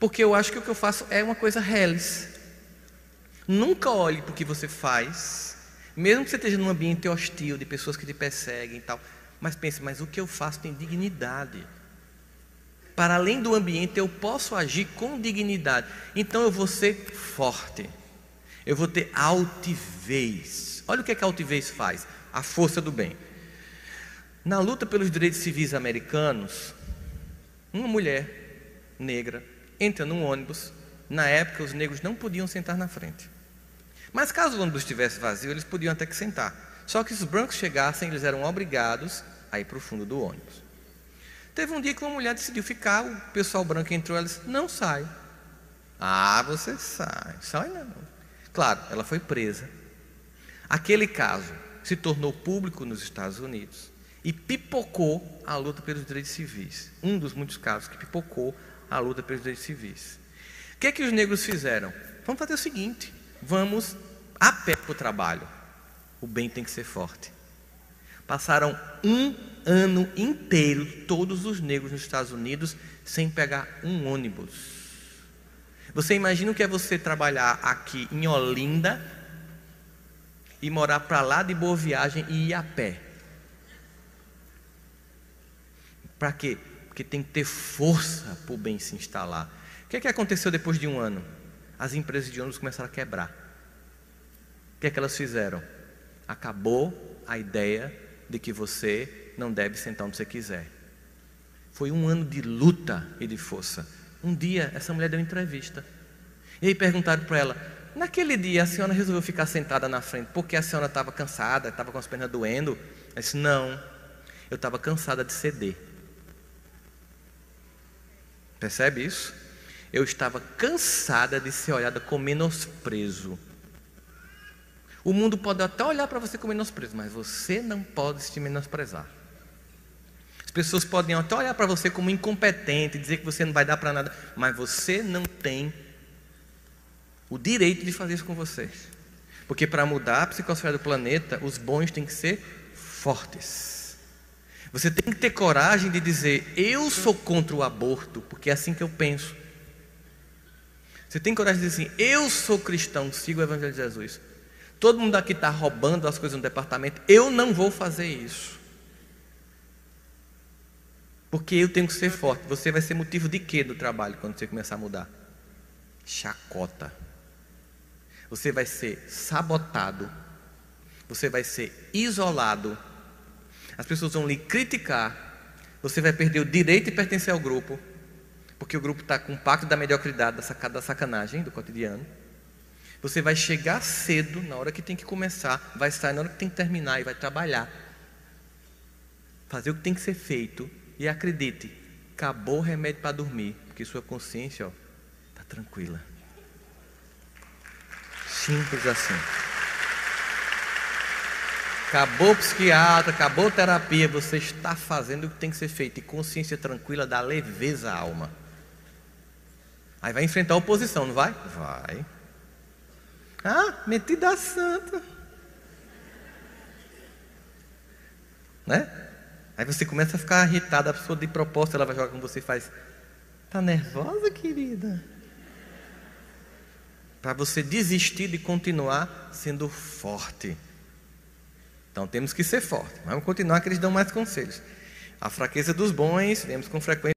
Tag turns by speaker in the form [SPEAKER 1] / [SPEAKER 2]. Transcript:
[SPEAKER 1] Porque eu acho que o que eu faço é uma coisa reles. Nunca olhe para o que você faz, mesmo que você esteja num ambiente hostil, de pessoas que te perseguem e tal. Mas pense, mas o que eu faço tem dignidade. Para além do ambiente, eu posso agir com dignidade. Então eu vou ser forte. Eu vou ter altivez. Olha o que, é que a altivez faz: a força do bem. Na luta pelos direitos civis americanos, uma mulher negra entra num ônibus. Na época, os negros não podiam sentar na frente. Mas caso o ônibus estivesse vazio, eles podiam até que sentar. Só que se os brancos chegassem, eles eram obrigados a ir para o fundo do ônibus. Teve um dia que uma mulher decidiu ficar, o pessoal branco entrou, ela disse: Não sai. Ah, você sai. Sai não. Claro, ela foi presa. Aquele caso se tornou público nos Estados Unidos e pipocou a luta pelos direitos civis. Um dos muitos casos que pipocou a luta pelos direitos civis. O que é que os negros fizeram? Vamos fazer o seguinte: vamos a pé para o trabalho. O bem tem que ser forte. Passaram um ano inteiro, todos os negros nos Estados Unidos, sem pegar um ônibus. Você imagina o que é você trabalhar aqui em Olinda e morar para lá de Boa Viagem e ir a pé? Para quê? Porque tem que ter força para o bem se instalar. O que é que aconteceu depois de um ano? As empresas de ônibus começaram a quebrar. O que é que elas fizeram? Acabou a ideia de que você não deve sentar onde você quiser. Foi um ano de luta e de força. Um dia, essa mulher deu uma entrevista. E aí perguntaram para ela: Naquele dia, a senhora resolveu ficar sentada na frente porque a senhora estava cansada, estava com as pernas doendo? Ela disse: Não, eu estava cansada de ceder. Percebe isso? Eu estava cansada de ser olhada com menosprezo. O mundo pode até olhar para você com menosprezo, mas você não pode se menosprezar. As pessoas podem até olhar para você como incompetente, dizer que você não vai dar para nada, mas você não tem o direito de fazer isso com você. Porque para mudar a psicosfera do planeta, os bons têm que ser fortes. Você tem que ter coragem de dizer: Eu sou contra o aborto, porque é assim que eu penso. Você tem coragem de dizer assim: Eu sou cristão, sigo o Evangelho de Jesus. Todo mundo aqui está roubando as coisas no departamento. Eu não vou fazer isso. Porque eu tenho que ser forte. Você vai ser motivo de quê do trabalho quando você começar a mudar? Chacota. Você vai ser sabotado. Você vai ser isolado. As pessoas vão lhe criticar. Você vai perder o direito de pertencer ao grupo. Porque o grupo está com o pacto da mediocridade, da sacanagem do cotidiano. Você vai chegar cedo, na hora que tem que começar, vai sair na hora que tem que terminar e vai trabalhar. Fazer o que tem que ser feito. E acredite, acabou o remédio para dormir, porque sua consciência está tranquila. Simples assim. Acabou psiquiatra, acabou terapia, você está fazendo o que tem que ser feito. E consciência tranquila dá leveza à alma. Aí vai enfrentar a oposição, não vai? Vai. Ah, metida santa. Né? Aí você começa a ficar irritada, a pessoa de proposta, ela vai jogar com você e faz. Tá nervosa, querida? Para você desistir de continuar sendo forte. Então temos que ser fortes. Vamos continuar que eles dão mais conselhos. A fraqueza dos bons, vemos com frequência.